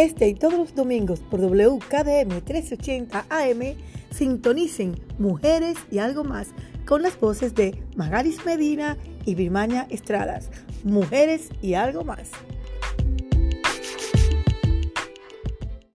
Este y todos los domingos por WKDM 1380 AM sintonicen Mujeres y algo más con las voces de Magaris Medina y Birmania Estradas. Mujeres y algo más.